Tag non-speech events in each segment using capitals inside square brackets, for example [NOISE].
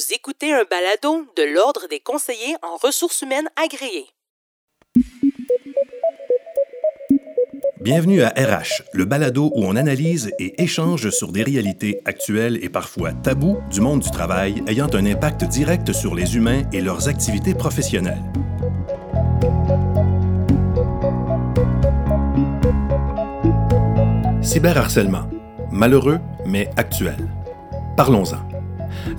Vous écoutez un balado de l'Ordre des conseillers en ressources humaines agréés. Bienvenue à RH, le balado où on analyse et échange sur des réalités actuelles et parfois tabous du monde du travail ayant un impact direct sur les humains et leurs activités professionnelles. Cyberharcèlement. Malheureux, mais actuel. Parlons-en.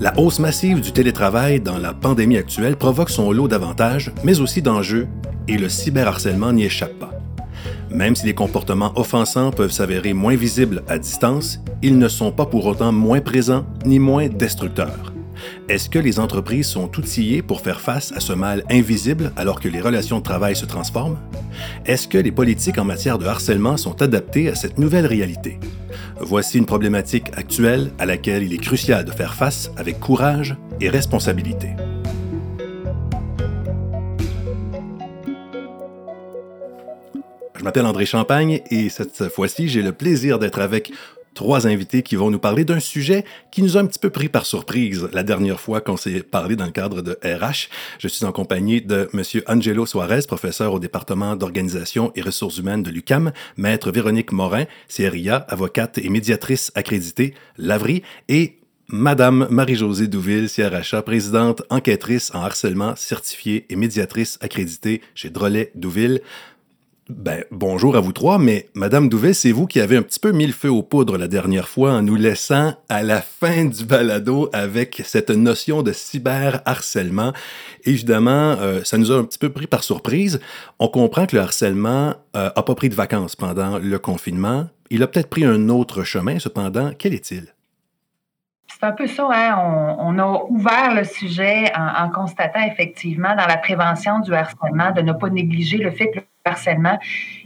La hausse massive du télétravail dans la pandémie actuelle provoque son lot d'avantages, mais aussi d'enjeux, et le cyberharcèlement n'y échappe pas. Même si les comportements offensants peuvent s'avérer moins visibles à distance, ils ne sont pas pour autant moins présents ni moins destructeurs. Est-ce que les entreprises sont outillées pour faire face à ce mal invisible alors que les relations de travail se transforment? Est-ce que les politiques en matière de harcèlement sont adaptées à cette nouvelle réalité? Voici une problématique actuelle à laquelle il est crucial de faire face avec courage et responsabilité. Je m'appelle André Champagne et cette fois-ci, j'ai le plaisir d'être avec trois invités qui vont nous parler d'un sujet qui nous a un petit peu pris par surprise la dernière fois qu'on s'est parlé dans le cadre de RH. Je suis en compagnie de M. Angelo Suarez, professeur au département d'organisation et ressources humaines de l'UCAM, maître Véronique Morin, CRIA, avocate et médiatrice accréditée, Lavry, et Madame Marie-Josée Douville, CRHA, présidente enquêtrice en harcèlement certifiée et médiatrice accréditée chez Drolet Douville. Ben, bonjour à vous trois, mais Madame Douvet, c'est vous qui avez un petit peu mis le feu aux poudres la dernière fois en nous laissant à la fin du balado avec cette notion de cyberharcèlement. Évidemment, euh, ça nous a un petit peu pris par surprise. On comprend que le harcèlement euh, a pas pris de vacances pendant le confinement. Il a peut-être pris un autre chemin, cependant. Quel est-il? C'est un peu ça, hein? on, a ouvert le sujet en, en, constatant effectivement dans la prévention du harcèlement de ne pas négliger le fait que harcèlement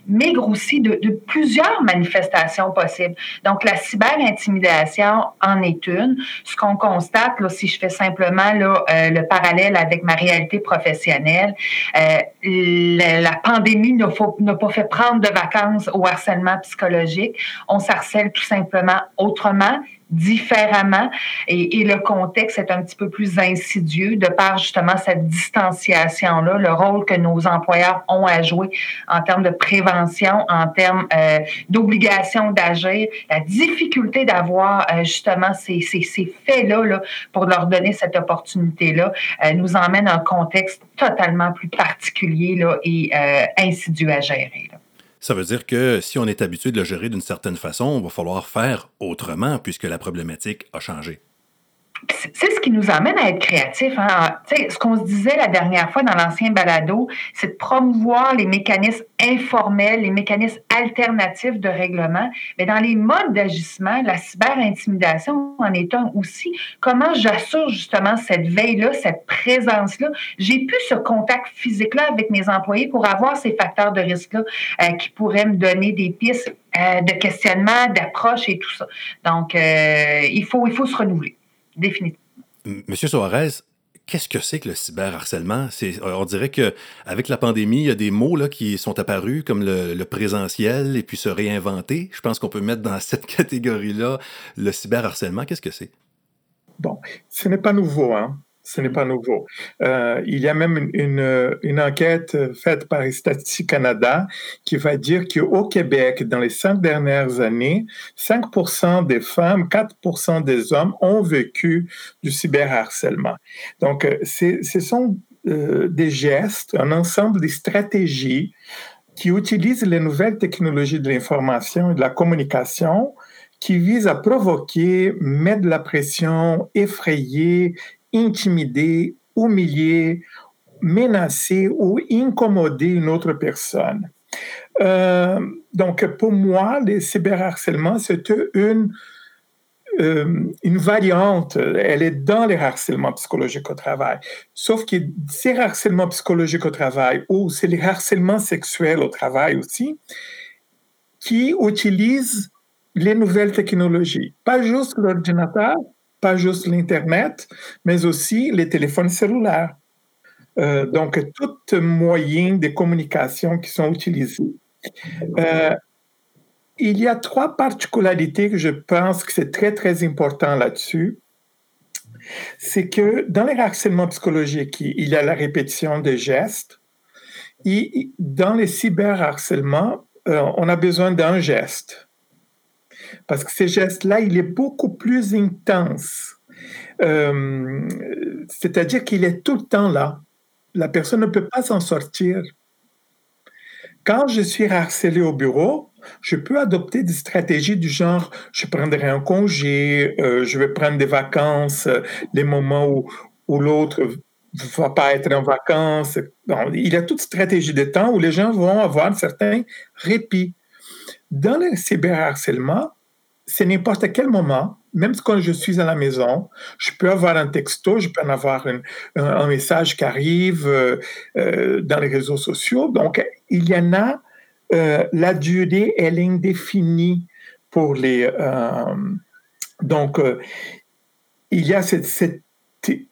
migre aussi de, plusieurs manifestations possibles. Donc, la cyber-intimidation en est une. Ce qu'on constate, là, si je fais simplement là, euh, le parallèle avec ma réalité professionnelle, euh, la, pandémie n'a pas fait prendre de vacances au harcèlement psychologique. On s'harcèle tout simplement autrement différemment et, et, le contexte est un petit peu plus insidieux de par justement cette distanciation-là, le rôle que nos employeurs ont à jouer en termes de prévention, en termes euh, d'obligation d'agir, la difficulté d'avoir euh, justement ces, ces, ces faits-là là, pour leur donner cette opportunité-là euh, nous emmène à un contexte totalement plus particulier là, et euh, insidieux à gérer. Là. Ça veut dire que si on est habitué de le gérer d'une certaine façon, il va falloir faire autrement puisque la problématique a changé c'est ce qui nous amène à être créatifs. Hein. Ce qu'on se disait la dernière fois dans l'ancien balado, c'est de promouvoir les mécanismes informels, les mécanismes alternatifs de règlement. Mais dans les modes d'agissement, la cyber-intimidation en est un aussi. Comment j'assure justement cette veille-là, cette présence-là? J'ai plus ce contact physique-là avec mes employés pour avoir ces facteurs de risque-là euh, qui pourraient me donner des pistes euh, de questionnement, d'approche et tout ça. Donc, euh, il, faut, il faut se renouveler définitivement. Monsieur Soares, qu'est-ce que c'est que le cyberharcèlement? C'est, on dirait qu'avec la pandémie, il y a des mots là, qui sont apparus comme le, le présentiel et puis se réinventer. Je pense qu'on peut mettre dans cette catégorie-là le cyberharcèlement. Qu'est-ce que c'est? Bon, ce n'est pas nouveau. Hein? Ce n'est pas nouveau. Euh, il y a même une, une, enquête faite par Statistique Canada qui va dire qu'au Québec, dans les cinq dernières années, 5% des femmes, 4% des hommes ont vécu du cyberharcèlement. Donc, euh, ce sont euh, des gestes, un ensemble de stratégies qui utilisent les nouvelles technologies de l'information et de la communication qui visent à provoquer, mettre de la pression, effrayer, intimider, humilier, menacer ou incommoder une autre personne. Euh, donc, pour moi, le cyberharcèlement, c'est une, euh, une variante. Elle est dans les harcèlements psychologiques au travail. Sauf que ces harcèlements psychologiques au travail, ou c'est les harcèlements sexuels au travail aussi, qui utilisent les nouvelles technologies. Pas juste l'ordinateur, pas juste l'Internet, mais aussi les téléphones cellulaires. Euh, donc, tout moyen de communication qui sont utilisés. Euh, il y a trois particularités que je pense que c'est très, très important là-dessus. c'est que dans les harcèlements psychologiques, il y a la répétition des gestes. Et dans les cyberharcèlements, euh, on a besoin d'un geste. Parce que ces gestes-là, il est beaucoup plus intense. Euh, c'est-à-dire qu'il est tout le temps là. La personne ne peut pas s'en sortir. Quand je suis harcelé au bureau, je peux adopter des stratégies du genre, je prendrai un congé, euh, je vais prendre des vacances, euh, les moments où, où l'autre va pas être en vacances. il y a toute stratégie de temps où les gens vont avoir un certain répit. Dans le cyberharcèlement, c'est n'importe quel moment, même quand je suis à la maison, je peux avoir un texto, je peux en avoir un, message qui arrive euh, dans les réseaux sociaux. Donc, il y en a euh, la durée est indéfinie pour les. Euh, donc, euh, il y a cette,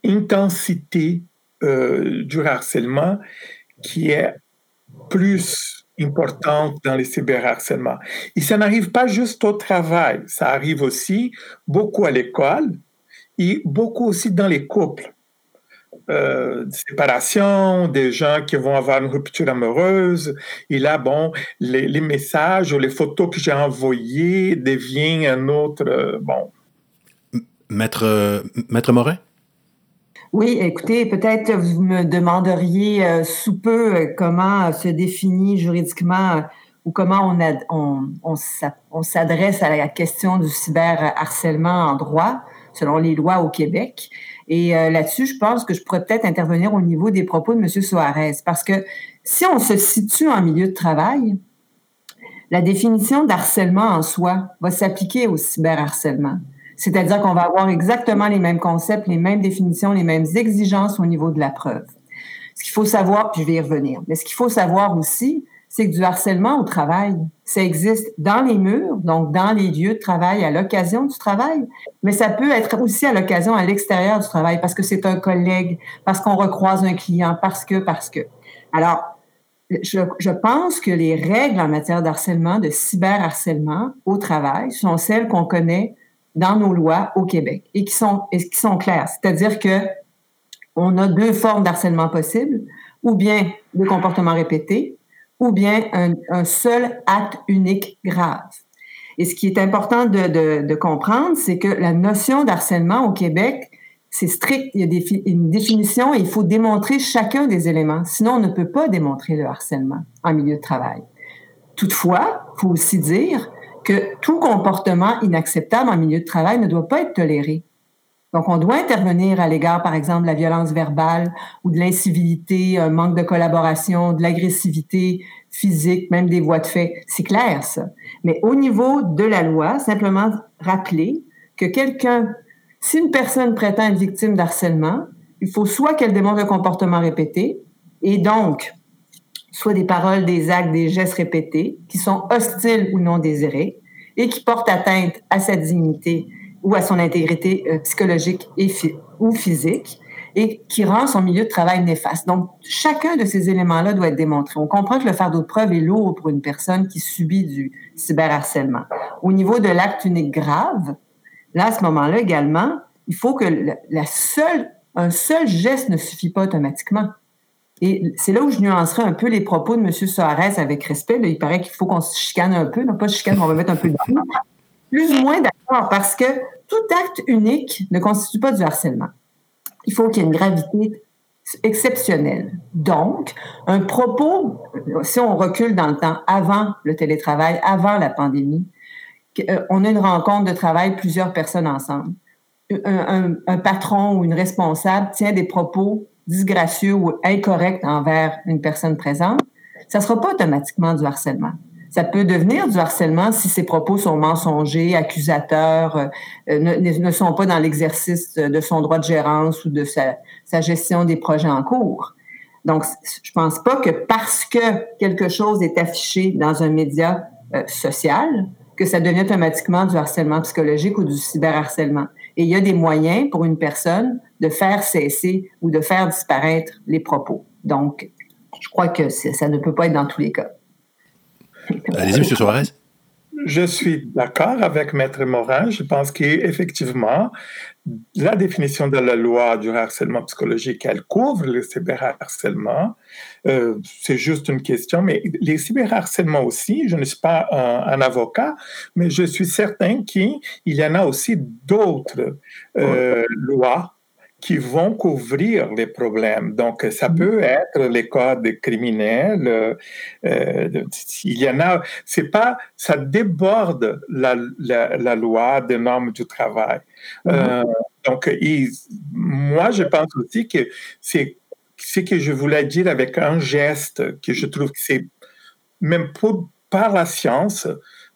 intensité du harcèlement qui est plus importante dans les cyberharcèlements. Et ça n'arrive pas juste au travail, ça arrive aussi beaucoup à l'école et beaucoup aussi dans les couples euh, séparation, des gens qui vont avoir une rupture amoureuse. Et là, bon, les, messages ou les photos que j'ai envoyées deviennent un autre. Euh, bon. Maître, Maître Morin? Oui, écoutez, peut-être vous me demanderiez euh, sous peu euh, comment se définit juridiquement ou comment on, s'adresse à la question du cyberharcèlement en droit selon les lois au Québec. Et euh, là-dessus, je pense que je pourrais peut-être intervenir au niveau des propos de M. Soares, parce que si on se situe en milieu de travail, la définition d'harcèlement en soi va s'appliquer au cyberharcèlement. C'est-à-dire qu'on va avoir exactement les mêmes concepts, les mêmes définitions, les mêmes exigences au niveau de la preuve. Ce qu'il faut savoir, puis je vais y revenir, mais ce qu'il faut savoir aussi, c'est que du harcèlement au travail, ça existe dans les murs, donc dans les lieux de travail à l'occasion du travail, mais ça peut être aussi à l'occasion à l'extérieur du travail parce que c'est un collègue, parce qu'on recroise un client, parce que, parce que. Alors, je, pense que les règles en matière d'harcèlement, de cyberharcèlement au travail sont celles qu'on connaît dans nos lois au Québec et qui sont, et qui sont claires. C'est-à-dire que on a deux formes d'harcèlement possibles, ou bien le comportement répété, ou bien un, seul acte unique grave. Et ce qui est important de, comprendre, c'est que la notion d'harcèlement au Québec, c'est strict. Il y a une définition et il faut démontrer chacun des éléments. Sinon, on ne peut pas démontrer le harcèlement en milieu de travail. Toutefois, il faut aussi dire que tout comportement inacceptable en milieu de travail ne doit pas être toléré. Donc, on doit intervenir à l'égard, par exemple, de la violence verbale ou de l'incivilité, un manque de collaboration, de l'agressivité physique, même des voies de fait. C'est clair, ça. Mais au niveau de la loi, simplement rappeler que quelqu'un, si une personne prétend être victime d'harcèlement, il faut soit qu'elle démontre un comportement répété, et donc, soit des paroles, des actes, des gestes répétés qui sont hostiles ou non désirés et qui portent atteinte à sa dignité ou à son intégrité euh, psychologique et ou physique et qui rend son milieu de travail néfaste. Donc, chacun de ces éléments-là doit être démontré. On comprend que le fardeau de preuve est lourd pour une personne qui subit du cyberharcèlement. Au niveau de l'acte unique grave, là, à ce moment-là également, il faut que la seule, un seul geste ne suffit pas automatiquement. Et c'est là où je nuancerai un peu les propos de M. Soares avec respect. il paraît qu'il faut qu'on se chicane un peu. Non, pas chicane, mais on va mettre un peu de Plus ou moins d'accord, parce que tout acte unique ne constitue pas du harcèlement. Il faut qu'il y ait une gravité exceptionnelle. Donc, un propos, si on recule dans le temps, avant le télétravail, avant la pandémie, euh, on a une rencontre de travail, plusieurs personnes ensemble. Un, un, patron ou une responsable tient des propos disgracieux ou incorrects envers une personne présente, ça ne sera pas automatiquement du harcèlement. Ça peut devenir du harcèlement si ces propos sont mensongers, accusateurs, euh, ne, sont pas dans l'exercice de son droit de gérance ou de sa, gestion des projets en cours. Donc, je pense pas que parce que quelque chose est affiché dans un média euh, social, que ça devient automatiquement du harcèlement psychologique ou du cyberharcèlement. Et il y a des moyens pour une personne de faire cesser ou de faire disparaître les propos. Donc, je crois que ça ne peut pas être dans tous les cas. Allez-y, M. Suarez. Je suis d'accord avec Maître Morin. Je pense qu'effectivement, la définition de la loi du harcèlement psychologique, elle couvre le cyberharcèlement. Euh, c'est juste une question, mais les cyberharcèlements aussi, je ne suis pas un, avocat, mais je suis certain qu'il y en a aussi d'autres euh, lois qui vont couvrir les problèmes. Donc, ça mm-hmm. peut être les codes criminels. Euh, il y en a. C'est pas. Ça déborde la, la, loi des normes du travail. Euh, mm-hmm. donc, moi, je pense aussi que c'est ce que je voulais dire avec un geste que je trouve que c'est même pour, par la science,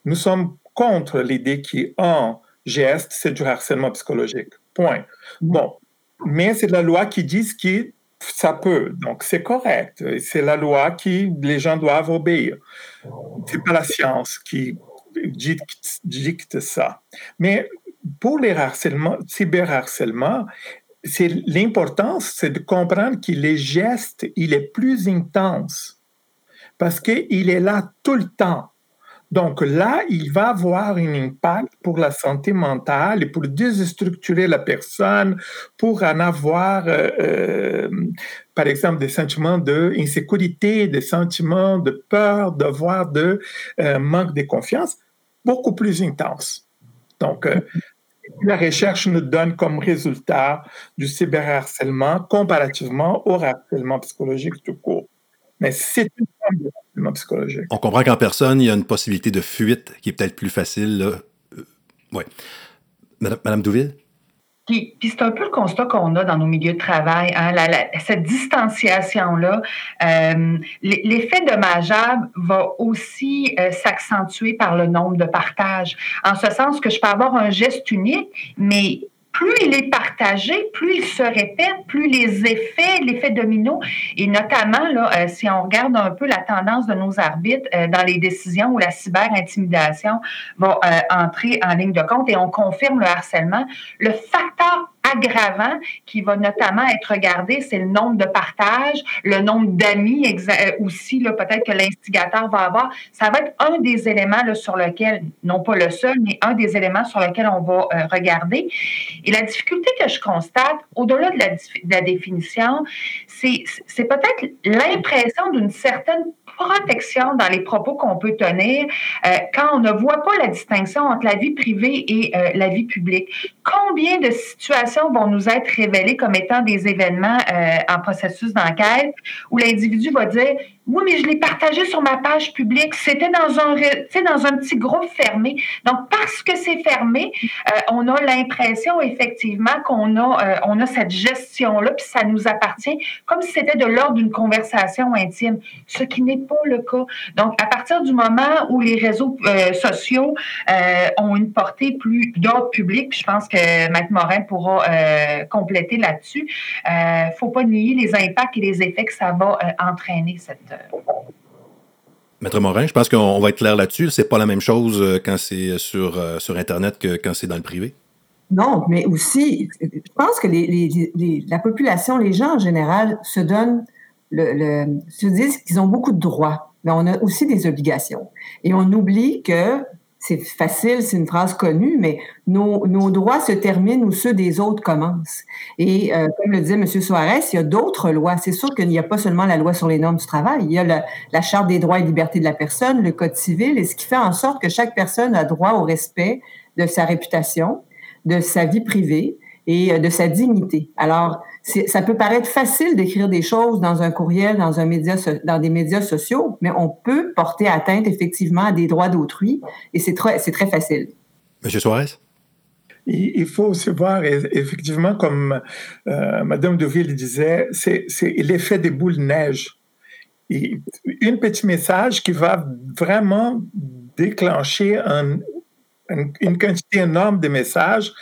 nous sommes contre l'idée qu'un geste, c'est du harcèlement psychologique. Point. Mm-hmm. Bon, mais c'est la loi qui dit que ça peut. Donc, c'est correct. C'est la loi qui les gens doivent obéir. C'est pas la science qui dicte, ça. Mais pour les harcèlements, cyberharcèlement, c'est l'importance, c'est de comprendre que les gestes, il est plus intense parce qu'il est là tout le temps. Donc là, il va avoir un impact pour la santé mentale et pour déstructurer la personne, pour en avoir, euh, euh, par exemple, des sentiments d'insécurité, des sentiments de peur, d'avoir de euh, manque de confiance, beaucoup plus intenses. Donc, la recherche nous donne comme résultat du cyberharcèlement comparativement au harcèlement psychologique tout court. Mais c'est une forme de harcèlement psychologique. On comprend qu'en personne, il y a une possibilité de fuite qui est peut-être plus facile. Euh, oui. Madame, Madame Douville? Puis, c'est un peu le constat qu'on a dans nos milieux de travail, hein, cette distanciation-là. Euh, l'effet dommageable va aussi euh, s'accentuer par le nombre de partages, en ce sens que je peux avoir un geste unique, mais plus il est partagé, plus il se répète, plus les effets, l'effet domino, et notamment, là, euh, si on regarde un peu la tendance de nos arbitres euh, dans les décisions où la cyber-intimidation va euh, entrer en ligne de compte et on confirme le harcèlement, le facteur aggravant qui va notamment être regardé, c'est le nombre de partages, le nombre d'amis euh, aussi, peut-être que l'instigateur va avoir. Ça va être un des éléments sur lequel, non pas le seul, mais un des éléments sur lequel on va euh, regarder. Et la difficulté que je constate, au-delà de la définition, c'est peut-être l'impression d'une certaine protection dans les propos qu'on peut tenir euh, quand on ne voit pas la distinction entre la vie privée et euh, la vie publique. Combien de situations vont nous être révélées comme étant des événements euh, en processus d'enquête où l'individu va dire oui, mais je l'ai partagé sur ma page publique. C'était dans un, dans un petit groupe fermé. Donc, parce que c'est fermé, euh, on a l'impression effectivement qu'on a, euh, on a cette gestion-là, puis ça nous appartient, comme si c'était de l'ordre d'une conversation intime, ce qui n'est pas le cas. Donc, à partir du moment où les réseaux euh, sociaux ont une portée plus d'ordre public, puis je pense que Maître Morin pourra compléter là-dessus, il ne faut pas nier les impacts et les effets que ça va entraîner cette Maître Morin, je pense qu'on va être clair là-dessus. C'est pas la même chose euh, quand c'est sur, euh, sur Internet que quand c'est dans le privé. Non, mais aussi, je pense que la population, les gens en général, se donnent, le, se disent qu'ils ont beaucoup de droits, mais on a aussi des obligations. Et on oublie que c'est facile, c'est une phrase connue, mais nos, droits se terminent où ceux des autres commencent. Et euh, comme le disait M. Soares, il y a d'autres lois. C'est sûr qu'il n'y a pas seulement la loi sur les normes du travail, il y a la Charte des droits et libertés de la personne, le Code civil, et ce qui fait en sorte que chaque personne a droit au respect de sa réputation, de sa vie privée et euh, de sa dignité. Alors, ça peut paraître facile d'écrire des choses dans un courriel, dans un média, dans des médias sociaux, mais on peut porter atteinte effectivement à des droits d'autrui et c'est très, c'est très facile. Monsieur Suarez? Il faut aussi voir, effectivement, comme euh, Madame Deville disait, c'est, l'effet des boules de neige. Et un petit message qui va vraiment déclencher un, une quantité énorme de messages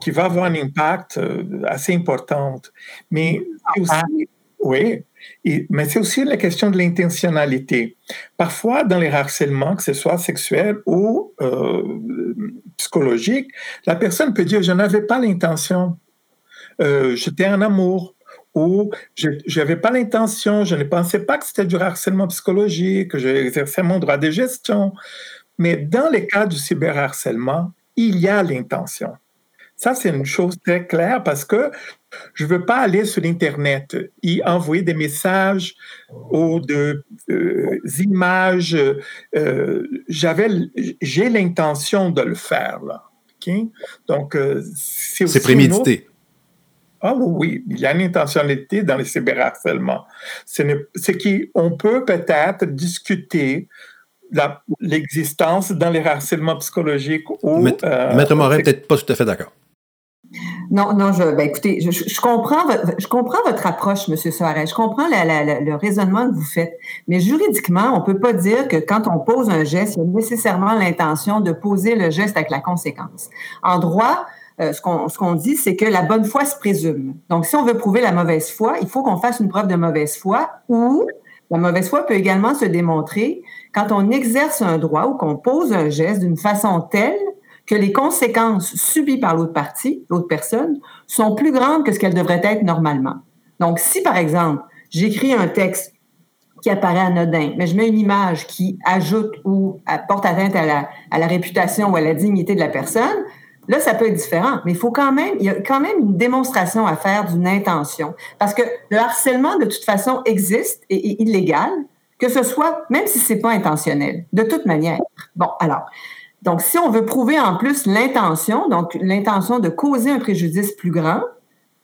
qui va avoir un impact euh, assez important. Mais aussi, oui, mais c'est aussi la question de l'intentionnalité. Parfois, dans les harcèlements, que ce soit sexuel ou euh, psychologique, la personne peut dire, je n'avais pas l'intention, euh, j'étais en amour, ou je n'avais pas l'intention, je ne pensais pas que c'était du harcèlement psychologique, que j'exerçais mon droit de gestion. Mais dans les cas du cyberharcèlement, il y a l'intention. Ça, c'est une chose très claire parce que je ne veux pas aller sur Internet et envoyer des messages ou des euh, images. Euh, j'avais, j'ai l'intention de le faire. Là. Donc, euh, c'est prémédité. Ah oui, il y a une intentionnalité dans les cyberharcèlements. C'est qu'on peut peut-être discuter l'existence dans les harcèlements psychologiques ou... Maître, Maître Morin, peut-être pas tout à fait d'accord. Non, non, je, ben écoutez, je, comprends, je comprends votre approche, M. Soares. Je comprends le raisonnement que vous faites. Mais juridiquement, on ne peut pas dire que quand on pose un geste, il y a nécessairement l'intention de poser le geste avec la conséquence. En droit, euh, ce qu'on dit, c'est que la bonne foi se présume. Donc, si on veut prouver la mauvaise foi, il faut qu'on fasse une preuve de mauvaise foi ou la mauvaise foi peut également se démontrer quand on exerce un droit ou qu'on pose un geste d'une façon telle que les conséquences subies par l'autre partie, l'autre personne, sont plus grandes que ce qu'elles devraient être normalement. Donc, si par exemple, j'écris un texte qui apparaît anodin, mais je mets une image qui ajoute ou apporte atteinte à la réputation ou à la dignité de la personne, là, ça peut être différent. Mais il faut quand même, il y a quand même une démonstration à faire d'une intention. Parce que le harcèlement, de toute façon, existe et est illégal, que ce soit, même si c'est pas intentionnel, de toute manière. Bon, alors, donc, si on veut prouver en plus l'intention, donc l'intention de causer un préjudice plus grand,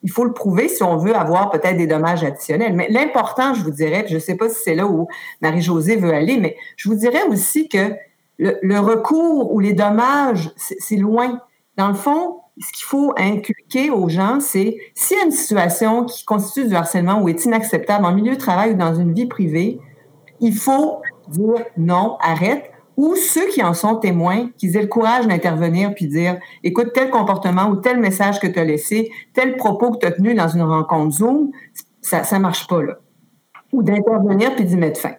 il faut le prouver si on veut avoir peut-être des dommages additionnels. Mais l'important, je vous dirais, je ne sais pas si c'est là où Marie-Josée veut aller, mais je vous dirais aussi que le, recours ou les dommages, c'est loin. Dans le fond, ce qu'il faut inculquer aux gens, c'est s'il y a une situation qui constitue du harcèlement ou est inacceptable en milieu de travail ou dans une vie privée, il faut dire non, arrête, ou ceux qui en sont témoins, qu'ils aient le courage d'intervenir puis dire écoute, tel comportement ou tel message que tu as laissé, tel propos que tu as tenu dans une rencontre Zoom, ça ne marche pas là. Ou d'intervenir puis d'y mettre fin.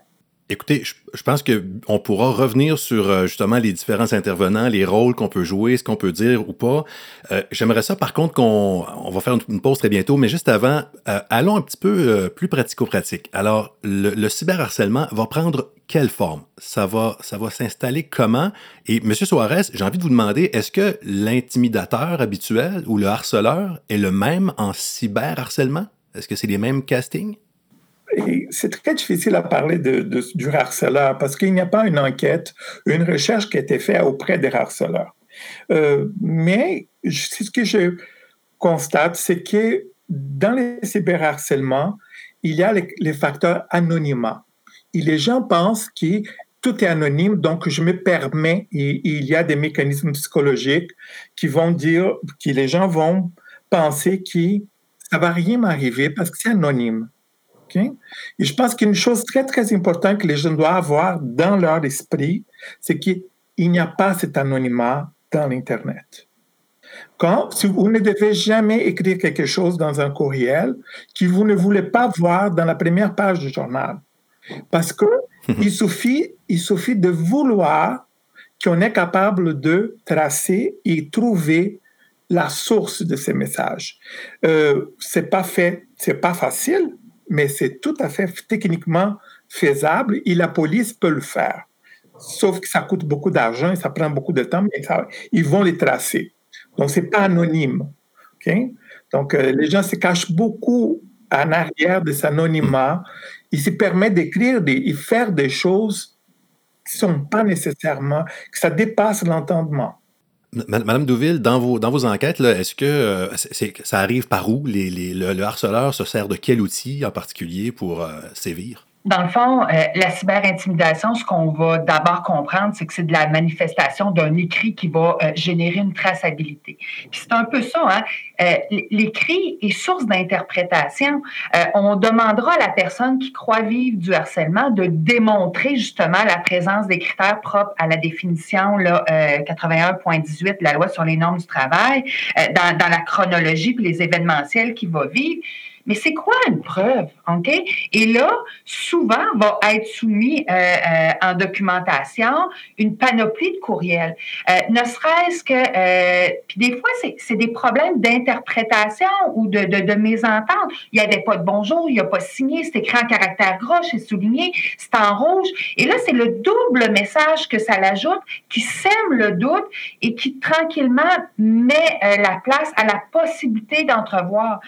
Écoutez, je, pense qu'on pourra revenir sur euh, justement les différents intervenants, les rôles qu'on peut jouer, ce qu'on peut dire ou pas. Euh, j'aimerais ça, par contre, qu'on on va faire une, pause très bientôt, mais juste avant, euh, allons un petit peu plus pratico-pratique. Alors, le, le cyberharcèlement va prendre quelle forme? Ça va, ça va s'installer comment? Et M. Soares, j'ai envie de vous demander, est-ce que l'intimidateur habituel ou le harceleur est le même en cyberharcèlement? Est-ce que c'est les mêmes castings? C'est très difficile à parler du harceleur parce qu'il n'y a pas une enquête, une recherche qui a été faite auprès des harceleurs. Euh, mais ce que je constate, c'est que dans les cyberharcèlements, il y a les, facteurs anonymat. Les gens pensent que tout est anonyme, donc je me permets, et, il y a des mécanismes psychologiques qui vont dire, que les gens vont penser que ça va rien m'arriver parce que c'est anonyme. Et je pense qu'une chose très, très importante que les gens doivent avoir dans leur esprit, c'est qu'il n'y a pas cet anonymat dans l'Internet. Quand, si vous ne devez jamais écrire quelque chose dans un courriel que vous ne voulez pas voir dans la première page du journal. Parce que [LAUGHS] il suffit, il suffit de vouloir qu'on est capable de tracer et trouver la source de ces messages. Euh, c'est pas fait, c'est pas facile, mais c'est tout à fait techniquement faisable et la police peut le faire. Sauf que ça coûte beaucoup d'argent et ça prend beaucoup de temps, mais ils vont les tracer. Donc, c'est pas anonyme. Donc, euh, les gens se cachent beaucoup en arrière de cet anonymat. Ils se permettent d'écrire et faire des choses qui ne sont pas nécessairement, que ça dépasse l'entendement. Madame Douville, dans vos, dans vos enquêtes, est-ce que euh, ça arrive par où? le, harceleur se sert de quel outil en particulier pour euh, sévir? Dans le fond, euh, la cyberintimidation, ce qu'on va d'abord comprendre, c'est que c'est de la manifestation d'un écrit qui va euh, générer une traçabilité. Puis c'est un peu ça, hein? Euh, l'écrit est source d'interprétation. on demandera à la personne qui croit vivre du harcèlement de démontrer justement la présence des critères propres à la définition là, 81.18 de la loi sur les normes du travail, dans, dans la chronologie puis les événementiels qu'il va vivre. Mais c'est quoi une preuve? OK? Et là, souvent, va être soumis euh, euh, en documentation une panoplie de courriels. Euh, ne serait-ce que, puis des fois, c'est des problèmes d'interprétation ou de, de, de mésentente. Il n'y avait pas de bonjour, il n'y a pas signé, c'est écrit en caractère gros, c'est souligné, c'est en rouge. Et là, c'est le double message que ça l'ajoute qui sème le doute et qui tranquillement met la place à la possibilité d'entrevoir.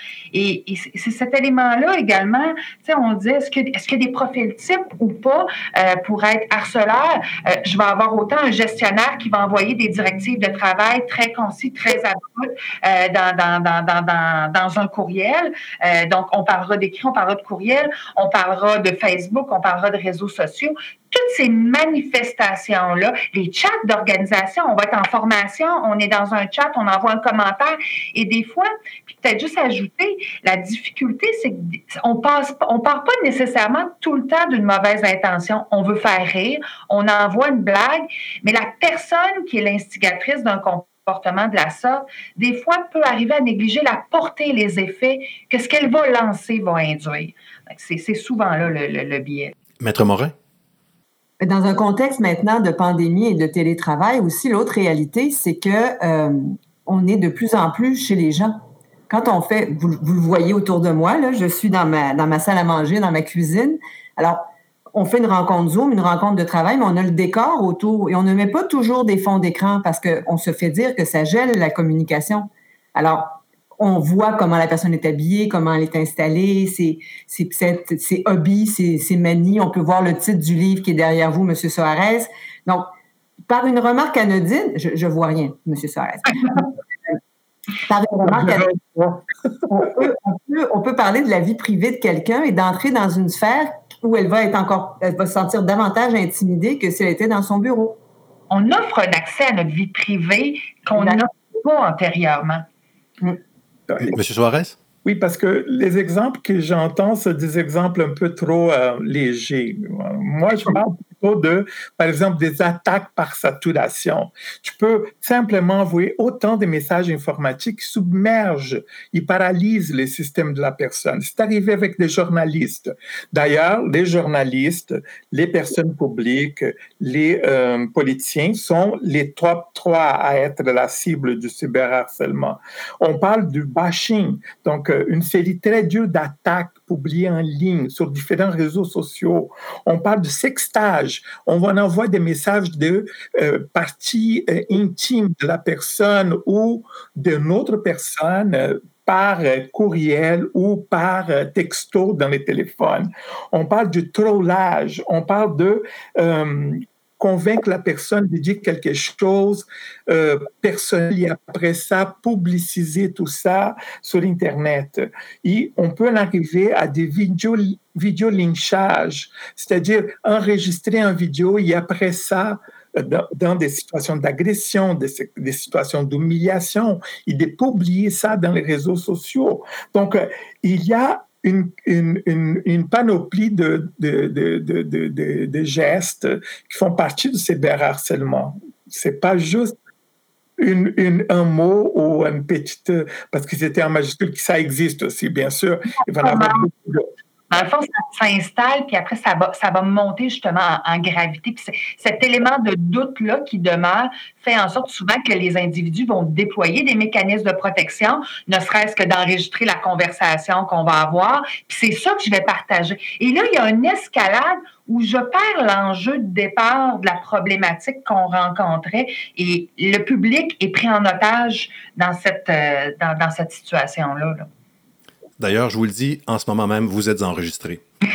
Cet élément-là également, on dit, est-ce qu'il est y a des profils types ou pas euh, pour être harceleur? Euh, je vais avoir autant un gestionnaire qui va envoyer des directives de travail très concis, très abruptes euh, dans, dans un courriel. donc, on parlera d'écrit, on parlera de courriel, on parlera de Facebook, on parlera de réseaux sociaux toutes ces manifestations-là, les chats d'organisation, on va être en formation, on est dans un chat, on envoie un commentaire, et des fois, puis peut-être juste ajouter, la difficulté, c'est qu'on passe, on part pas nécessairement tout le temps d'une mauvaise intention. On veut faire rire, on envoie une blague, mais la personne qui est l'instigatrice d'un comportement de la sorte, des fois peut arriver à négliger la portée, les effets que ce qu'elle va lancer va induire. C'est souvent là le, le, le biais. Maître Morin? Dans un contexte maintenant de pandémie et de télétravail aussi, l'autre réalité, c'est que euh, on est de plus en plus chez les gens. Quand on fait, vous, vous, le voyez autour de moi, là, je suis dans ma, dans ma salle à manger, dans ma cuisine. Alors, on fait une rencontre Zoom, une rencontre de travail, mais on a le décor autour et on ne met pas toujours des fonds d'écran parce qu'on se fait dire que ça gèle la communication. Alors, on voit comment la personne est habillée, comment elle est installée, ses, ses, ses hobbies, ses, ses, manies. On peut voir le titre du livre qui est derrière vous, M. Soares. Donc, par une remarque anodine, je, je vois rien, M. Soares. [LAUGHS] par une remarque anodine, on peut, on, peut, on peut parler de la vie privée de quelqu'un et d'entrer dans une sphère où elle va être encore, elle va se sentir davantage intimidée que si elle était dans son bureau. On offre un accès à notre vie privée qu'on n'offre pas antérieurement. Mm. Monsieur Suarez? Oui, parce que les exemples que j'entends, c'est des exemples un peu trop euh, légers. Moi, je parle de, par exemple, des attaques par saturation. Tu peux simplement envoyer autant de messages informatiques qui submergent, ils paralysent les systèmes de la personne. C'est arrivé avec des journalistes. D'ailleurs, les journalistes, les personnes publiques, les euh, politiciens sont les top trois à être la cible du cyberharcèlement. On parle du bashing, donc euh, une série très dure d'attaques publiées en ligne sur différents réseaux sociaux. On parle de sextage on envoie des messages de euh, parties euh, intimes de la personne ou d'une autre personne euh, par courriel ou par texto dans les téléphones. On parle du trollage, on parle de convaincre la personne de dire quelque chose euh, personnel et après ça, publiciser tout ça sur Internet. Et on peut en arriver à des vidéos vidéo lynchages, c'est-à-dire enregistrer un vidéo et après ça, dans, dans des situations d'agression, des, des, situations d'humiliation, et de publier ça dans les réseaux sociaux. Donc, euh, il y a une, une, une, une, panoplie de, de, de, de, gestes qui font partie du cyberharcèlement. C'est pas juste une, un mot ou une petite, parce que c'était en majuscule, ça existe aussi, bien sûr. Il va y avoir beaucoup dans le fond, ça s'installe, puis après, ça va, ça va monter justement en, gravité. Puis cet élément de doute-là qui demeure fait en sorte souvent que les individus vont déployer des mécanismes de protection, ne serait-ce que d'enregistrer la conversation qu'on va avoir. Puis c'est ça que je vais partager. Et là, il y a une escalade où je perds l'enjeu de départ de la problématique qu'on rencontrait et le public est pris en otage dans cette, euh, dans, dans cette situation-là. là. D'ailleurs, je vous le dis, en ce moment même, vous êtes enregistré. [LAUGHS]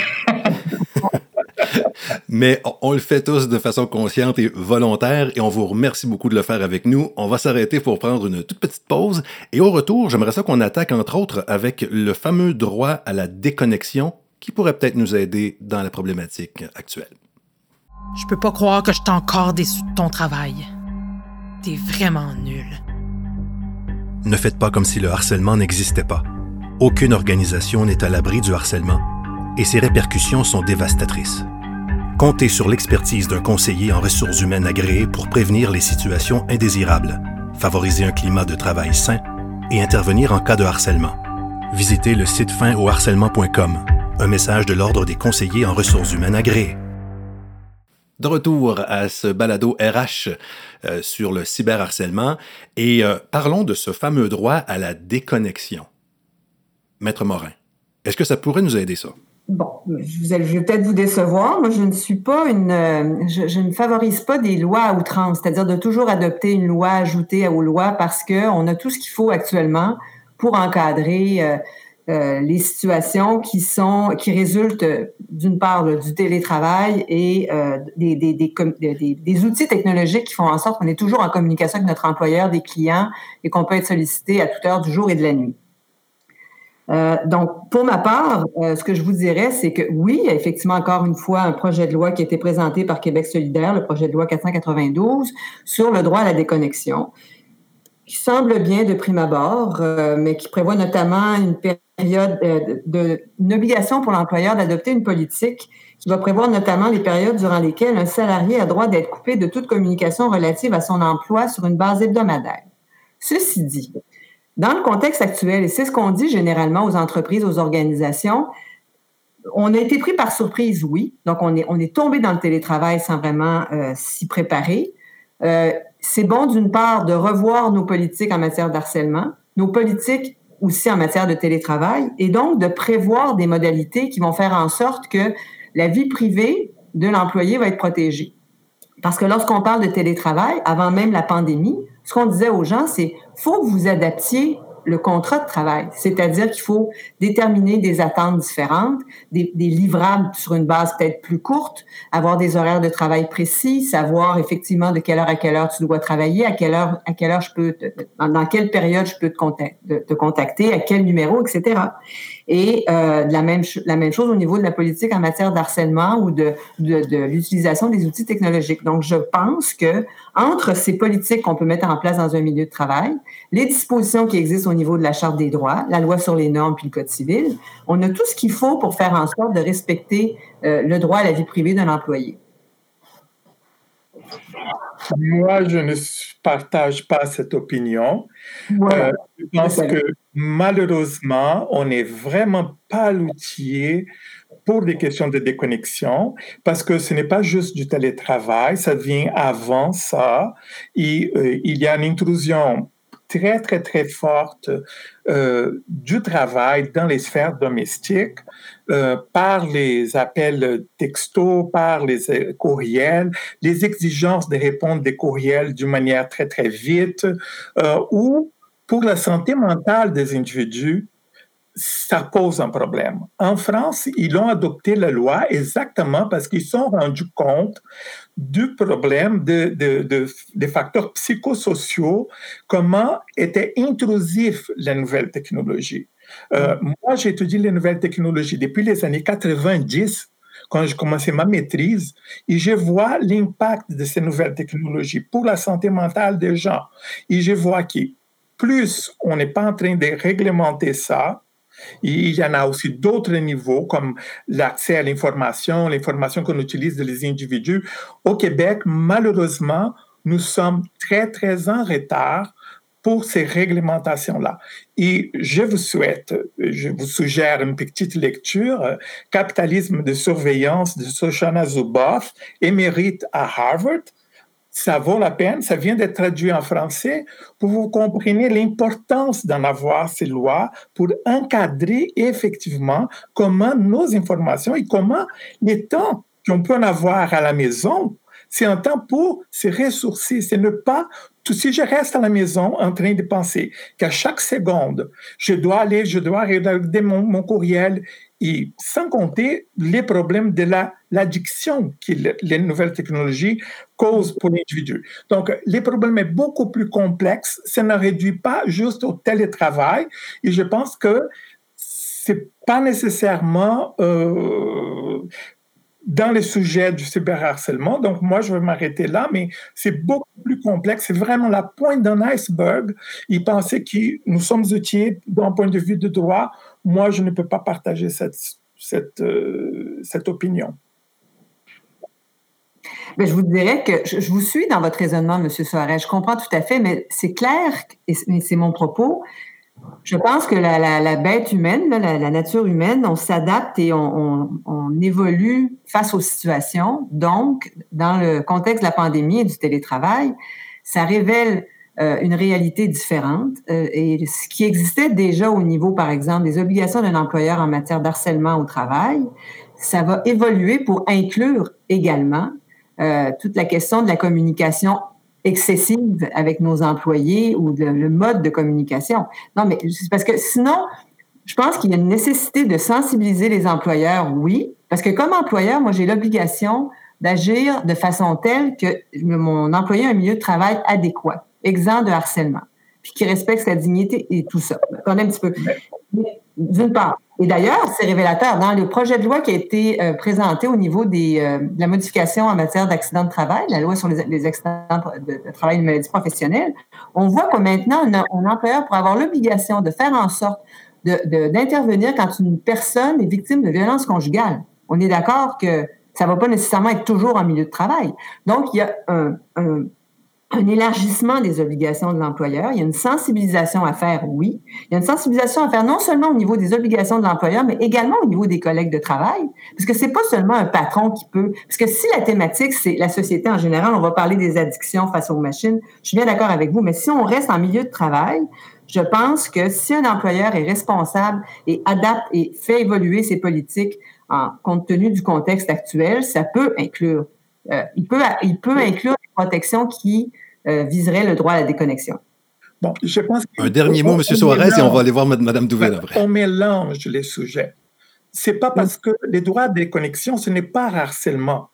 Mais on le fait tous de façon consciente et volontaire et on vous remercie beaucoup de le faire avec nous. On va s'arrêter pour prendre une toute petite pause et au retour, j'aimerais ça qu'on attaque entre autres avec le fameux droit à la déconnexion qui pourrait peut-être nous aider dans la problématique actuelle. Je peux pas croire que je t'ai encore déçu de ton travail. T'es vraiment nul. Ne faites pas comme si le harcèlement n'existait pas. Aucune organisation n'est à l'abri du harcèlement et ses répercussions sont dévastatrices. Comptez sur l'expertise d'un conseiller en ressources humaines agréé pour prévenir les situations indésirables, favoriser un climat de travail sain et intervenir en cas de harcèlement. visitez le site finoharcèlement.com. Un message de l'Ordre des conseillers en ressources humaines agréés. De retour à ce balado RH euh, sur le cyberharcèlement et euh, parlons de ce fameux droit à la déconnexion. Maître Morin, est-ce que ça pourrait nous aider ça? Bon, je, vais peut-être vous décevoir. Moi, je ne suis pas une, euh, je, ne favorise pas des lois à outrance, c'est-à-dire de toujours adopter une loi ajoutée aux lois parce qu'on a tout ce qu'il faut actuellement pour encadrer euh, euh, les situations qui sont qui résultent d'une part du télétravail et des, outils technologiques qui font en sorte qu'on est toujours en communication avec notre employeur, des clients et qu'on peut être sollicité à toute heure du jour et de la nuit. Euh, donc, pour ma part, euh, ce que je vous dirais, c'est que oui, effectivement encore une fois un projet de loi qui a été présenté par Québec solidaire, le projet de loi 492, sur le droit à la déconnexion, qui semble bien de prime abord, euh, mais qui prévoit notamment une période de, obligation pour l'employeur d'adopter une politique qui va prévoir notamment les périodes durant lesquelles un salarié a droit d'être coupé de toute communication relative à son emploi sur une base hebdomadaire. Ceci dit, dans le contexte actuel, et c'est ce qu'on dit généralement aux entreprises, aux organisations, on a été pris par surprise, oui. Donc, on est, on est tombé dans le télétravail sans vraiment euh, s'y préparer. Euh, c'est bon, d'une part, de revoir nos politiques en matière d'harcèlement, nos politiques aussi en matière de télétravail, et donc de prévoir des modalités qui vont faire en sorte que la vie privée de l'employé va être protégée. Parce que lorsqu'on parle de télétravail, avant même la pandémie, ce qu'on disait aux gens, c'est faut que vous adaptiez le contrat de travail, c'est-à-dire qu'il faut déterminer des attentes différentes, des, livrables sur une base peut-être plus courte, avoir des horaires de travail précis, savoir effectivement de quelle heure à quelle heure tu dois travailler, à quelle heure à quelle heure je peux, dans quelle période je peux te, te contacter, à quel numéro, etc. Et euh, la même chose au niveau de la politique en matière d'harcèlement ou de l'utilisation des outils technologiques. Donc, je pense que entre ces politiques qu'on peut mettre en place dans un milieu de travail, les dispositions qui existent au niveau de la Charte des droits, la loi sur les normes puis le Code civil, on a tout ce qu'il faut pour faire en sorte de respecter euh, le droit à la vie privée d'un employé. Moi, je ne partage pas cette opinion. Euh, je pense que malheureusement, on n'est vraiment pas l'outil pour des questions de déconnexion, parce que ce n'est pas juste du télétravail, ça vient avant ça. Et, euh, il y a une intrusion très, très, très forte euh, du travail dans les sphères domestiques euh, par les appels textos, par les euh, courriels, les exigences de répondre des courriels d'une manière très, très vite, ou pour la santé mentale des individus, ça pose un problème. En France, ils ont adopté la loi exactement parce qu'ils sont rendus compte du problème de, de, des facteurs psychosociaux, comment était intrusif la nouvelle technologie. Euh, moi, j'ai étudié les nouvelles technologies depuis les années 90 quand j'ai commencé ma maîtrise, et je vois l'impact de ces nouvelles technologies pour la santé mentale des gens. Et je vois que plus on n'est pas en train de réglementer ça, il y en a aussi d'autres niveaux comme l'accès à l'information, l'information qu'on utilise les individus. Au Québec, malheureusement, nous sommes très, très en retard pour ces réglementations-là. Et je vous souhaite, je vous suggère une petite lecture, Capitalisme de surveillance de Shoshana Zuboff, émérite à Harvard, ça vaut la peine, ça vient d'être traduit en français. Pour vous compreniez l'importance d'en avoir ces lois pour encadrer effectivement comment nos informations et comment les temps qu'on peut en avoir à la maison, c'est un temps pour se ressourcer, c'est ne pas si je reste à la maison en train de penser qu'à chaque seconde, je dois aller, je dois regarder mon, mon courriel et sans compter les problèmes de la, l'addiction que les nouvelles technologies causent pour l'individu. Donc, les problèmes sont beaucoup plus complexes. Ça ne réduit pas juste au télétravail. Et je pense que c'est pas nécessairement euh, dans les sujets du cyberharcèlement. Donc, moi, je vais m'arrêter là, mais c'est beaucoup plus complexe. C'est vraiment la pointe d'un iceberg. Il pensait que nous sommes outils d'un point de vue de droit. Moi, je ne peux pas partager cette, cette, euh, cette opinion. Mais je vous dirais que je, vous suis dans votre raisonnement, M. Soares. Je comprends tout à fait, mais c'est clair, et c'est mon propos, Je pense que la, bête humaine, la, nature humaine, on s'adapte et on, évolue face aux situations. Donc, dans le contexte de la pandémie et du télétravail, ça révèle euh, une réalité différente. Euh, et ce qui existait déjà au niveau, par exemple, des obligations d'un employeur en matière d'harcèlement au travail, ça va évoluer pour inclure également euh, toute la question de la communication excessive avec nos employés ou le mode de communication. Non, mais parce que sinon, je pense qu'il y a une nécessité de sensibiliser les employeurs, oui, parce que comme employeur, moi, j'ai l'obligation d'agir de façon telle que mon employé a un milieu de travail adéquat, exempt de harcèlement, puis qui respecte sa dignité et tout ça. Attendez un petit peu. D'une part. Et d'ailleurs, c'est révélateur. Dans le projet de loi qui a été euh, présenté au niveau des, euh, de la modification en matière d'accidents de travail, la loi sur les, accidents de, travail et de maladies professionnelles, on voit que maintenant, un, employeur pourrait avoir l'obligation de faire en sorte d'intervenir quand une personne est victime de violence conjugale. On est d'accord que ça ne va pas nécessairement être toujours en milieu de travail. Donc, il y a un, un élargissement des obligations de l'employeur. Il y a une sensibilisation à faire, oui. Il y a une sensibilisation à faire non seulement au niveau des obligations de l'employeur, mais également au niveau des collègues de travail. Parce que c'est pas seulement un patron qui peut. Parce que si la thématique, c'est la société en général, on va parler des addictions face aux machines. Je suis bien d'accord avec vous, mais si on reste en milieu de travail, je pense que si un employeur est responsable et adapte et fait évoluer ses politiques en compte tenu du contexte actuel, ça peut inclure euh, il, peut, il peut inclure des protections qui euh, viseraient le droit à la déconnexion. Bon, je pense Un dernier mot, M. Suarez, et on va aller voir Mme Douvel après. On mélange les sujets. C'est pas parce que les droits de déconnexion, ce n'est pas harcèlement.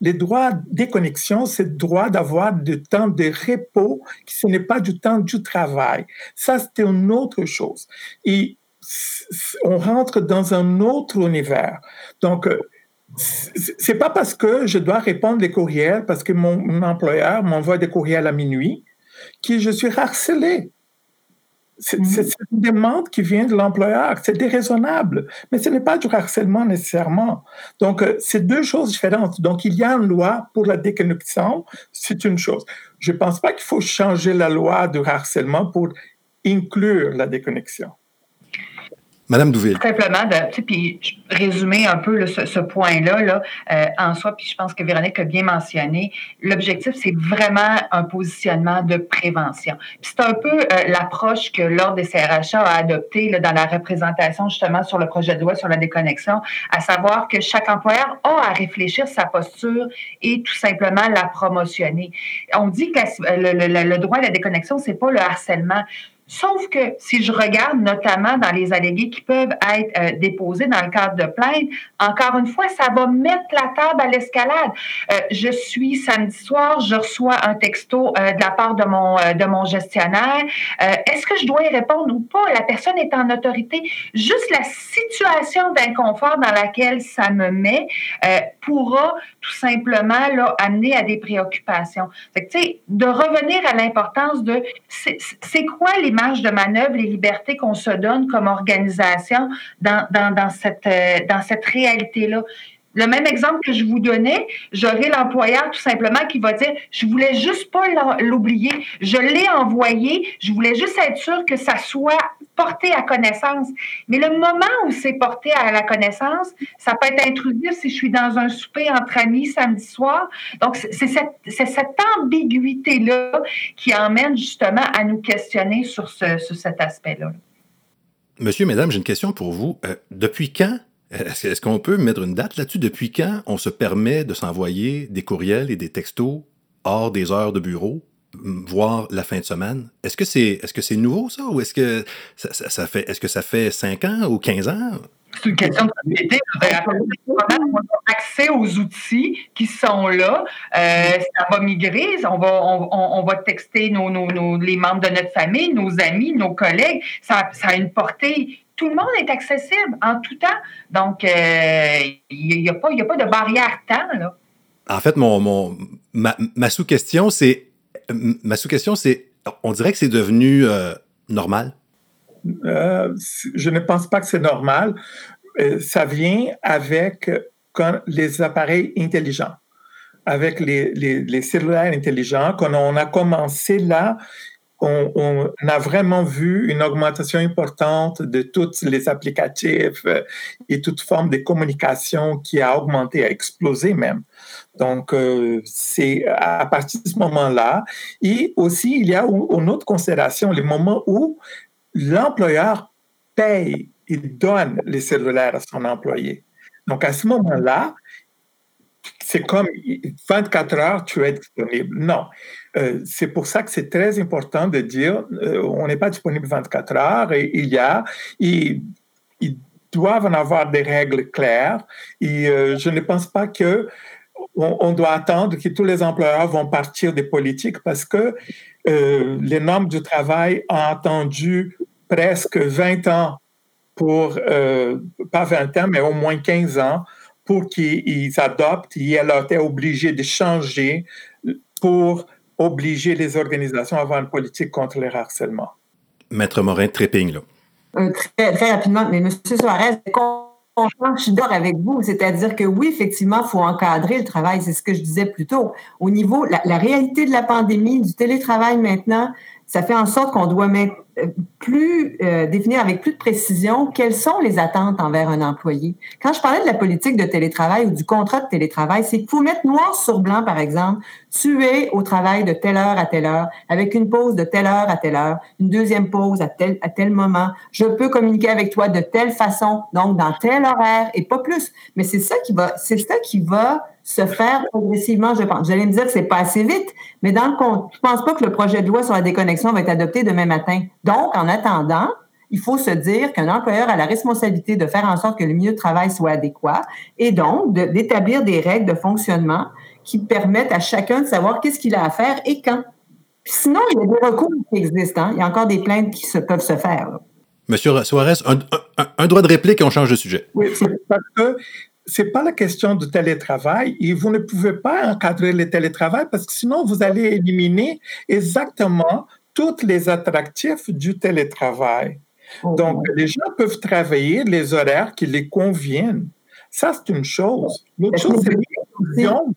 Les droits de déconnexion, c'est le droit d'avoir du temps de repos, ce n'est pas du temps du travail. Ça, c'est une autre chose. Et on rentre dans un autre univers. Donc, euh, c'est pas parce que je dois répondre les courriels, parce que mon, employeur m'envoie des courriels à minuit, que je suis harcelé. C'est mm-hmm. une demande qui vient de l'employeur. C'est déraisonnable, mais ce n'est pas du harcèlement nécessairement. Donc, euh, c'est deux choses différentes. Donc, il y a une loi pour la déconnexion, c'est une chose. Je ne pense pas qu'il faut changer la loi du harcèlement pour inclure la déconnexion. Madame Douville. Simplement, de, puis résumer un peu ce, point-là là, euh, en soi, puis je pense que Véronique a bien mentionné, l'objectif, c'est vraiment un positionnement de prévention. c'est un peu euh, l'approche que l'Ordre des CRHA a adoptée dans la représentation justement sur le projet de loi sur la déconnexion, à savoir que chaque employeur a à réfléchir sa posture et tout simplement la promotionner. On dit que le, le droit à la déconnexion, c'est pas le harcèlement. Sauf que si je regarde notamment dans les allégués qui peuvent être euh, déposés dans le cadre de plainte, encore une fois, ça va mettre la table à l'escalade. Euh, je suis samedi soir, je reçois un texto euh, de la part de mon, de mon gestionnaire. Est-ce que je dois y répondre ou pas? La personne est en autorité. Juste la situation d'inconfort dans laquelle ça me met pourra tout simplement là, amener à des préoccupations. Fait que, de revenir à l'importance de c'est quoi les de manœuvre, les libertés qu'on se donne comme organisation dans, dans, cette, euh, dans cette réalité-là? Le même exemple que je vous donnais, j'aurai l'employeur tout simplement qui va dire je voulais juste pas l'oublier, je l'ai envoyé, je voulais juste être sûr que ça soit porté à connaissance. Mais le moment où c'est porté à la connaissance, ça peut être intrusif si je suis dans un souper entre amis samedi soir. Donc c'est cette, cette ambiguïté-là qui emmène justement à nous questionner sur, ce, cet aspect-là. Monsieur, mesdames, j'ai une question pour vous. Euh, depuis quand est-ce qu'on peut mettre une date là-dessus? Depuis quand on se permet de s'envoyer des courriels et des textos hors des heures de bureau, voire la fin de semaine? Est-ce que c'est est-ce que c'est nouveau ça? Ou est-ce que ça, fait est-ce que ça fait 5 ans ou 15 ans? C'est une question de société. On a accès aux outils qui sont là. Euh, ça va migrer. On va, on, va texter nos, nos, les membres de notre famille, nos amis, nos collègues. Ça, ça a une portée tout le monde est accessible en tout temps. Donc, euh, il n'y a, pas, a pas de barrière temps. Là. En fait, mon, mon ma, sous-question, c'est. Ma sous-question, c'est. On dirait que c'est devenu euh, normal? Euh, je ne pense pas que c'est normal. ça vient avec quand les appareils intelligents, avec les, les, les cellulaires intelligents, quand on a commencé là on, a vraiment vu une augmentation importante de tous les applicatifs euh, et toute forme de communication qui a augmenté, a explosé même. Donc, euh, c'est à partir de ce moment-là. Et aussi, il y a une autre considération, les moments où l'employeur paye, il donne les cellulaires à son employé. Donc, à ce moment-là, c'est comme 24 heures, tu es disponible. Non. Euh, c'est pour ça que c'est très important de dire euh, on n'est pas disponible 24 heures il y a, ils, doivent en avoir des règles claires. Et euh, je ne pense pas que on, doit attendre que tous les employeurs vont partir des politiques parce que les normes du travail ont attendu presque 20 ans pour, pas 20 ans, mais au moins 15 ans pour qu'ils adoptent et elle a été obligée de changer pour obliger les organisations à avoir une politique contre le harcèlement. Maître Morin, trépigne, là. Euh, très, très, rapidement, mais M. Suarez, je suis d'accord avec vous. C'est-à-dire que oui, effectivement, il faut encadrer le travail. C'est ce que je disais plus tôt. Au niveau, la, la réalité de la pandémie, du télétravail maintenant, ça fait en sorte qu'on doit mettre euh, plus euh, définir avec plus de précision quelles sont les attentes envers un employé. Quand je parlais de la politique de télétravail ou du contrat de télétravail, c'est qu'il faut mettre noir sur blanc, par exemple, tu es au travail de telle heure à telle heure, avec une pause de telle heure à telle heure, une deuxième pause à tel, à tel moment. Je peux communiquer avec toi de telle façon, donc dans tel horaire et pas plus. Mais c'est ça qui va, c'est ça qui va se faire progressivement, je pense. Vous allez me dire que c'est pas assez vite, mais dans le compte, je pense pas que le projet de loi sur la déconnexion va être adopté demain matin. Donc, en attendant, il faut se dire qu'un employeur a la responsabilité de faire en sorte que le milieu de travail soit adéquat et donc d'établir des règles de fonctionnement qui permettent à chacun de savoir qu'est-ce qu'il a à faire et quand. sinon, il y a des recours qui existent. Hein. Il y a encore des plaintes qui se, peuvent se faire. Monsieur Suarez, un, un, droit de réplique et on change de sujet. Oui, parce que c'est pas la question du télétravail et vous ne pouvez pas encadrer le télétravail parce que sinon vous allez éliminer exactement tous les attractifs du télétravail. Oh, Donc, les gens peuvent travailler les horaires qui les conviennent. Ça, c'est une chose. L'autre chose, c'est l'exclusion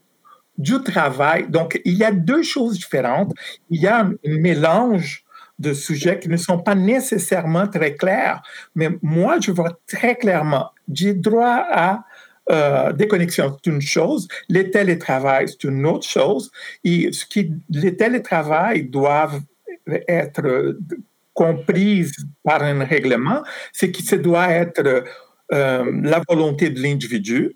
du travail. Donc, il y a deux choses différentes. Il y a un mélange de sujets qui ne sont pas nécessairement très clairs. Mais moi, je vois très clairement, j'ai droit à euh, déconnexion, c'est une chose. Les télétravail, c'est une autre chose. Et ce qui, les télétravail doivent être comprises par un règlement, c'est que ça doit être euh, la volonté de l'individu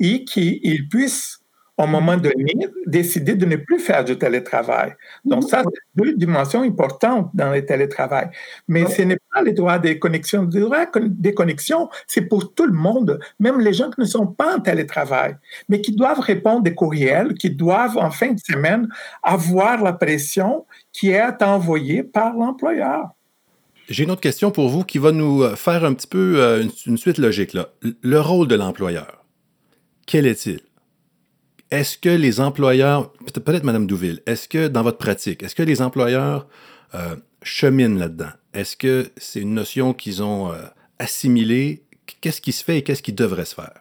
et qu'il puisse un moment donné, décider de ne plus faire du télétravail. Donc, ça, c'est deux dimensions importantes dans le télétravail. Mais ce n'est pas les droits des connexions. Les droits des connexions, c'est pour tout le monde, même les gens qui ne sont pas en télétravail, mais qui doivent répondre des courriels, qui doivent, en fin de semaine, avoir la pression qui est envoyée par l'employeur. J'ai une autre question pour vous qui va nous euh, faire un petit peu euh, une suite logique. Là. Le rôle de l'employeur, quel est-il? Est-ce que les employeurs, peut-être Mme Douville, est-ce que dans votre pratique, est-ce que les employeurs euh, cheminent là-dedans? Est-ce que c'est une notion qu'ils ont euh, assimilée? Qu'est-ce qui se fait et qu'est-ce qui devrait se faire?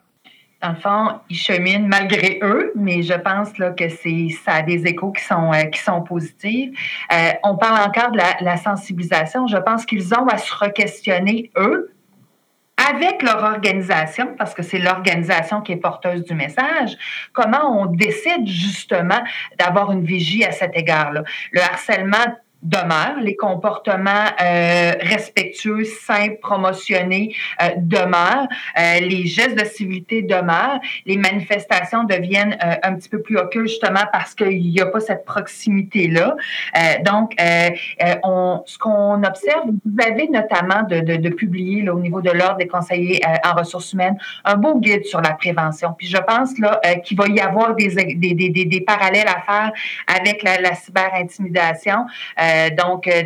Dans ils cheminent malgré eux, mais je pense que c'est, ça a des échos qui sont, euh, positifs. on parle encore de la, la sensibilisation. Je pense qu'ils ont à se re-questionner, eux, avec leur organisation, parce que c'est l'organisation qui est porteuse du message, comment on décide justement d'avoir une vigie à cet égard-là. Le harcèlement demeurent, les comportements euh, respectueux, simples, promotionnés euh, demeurent, euh, les gestes de civilité demeurent, les manifestations deviennent euh, un petit peu plus occultes justement parce qu'il n'y a pas cette proximité-là. Euh, donc, on, ce qu'on observe, vous avez notamment de, de, de publier là, au niveau de l'Ordre des conseillers en ressources humaines un beau guide sur la prévention. Puis je pense là qu'il va y avoir des, des, des, des, parallèles à faire avec la, la cyberintimidation. Euh, euh, donc, euh,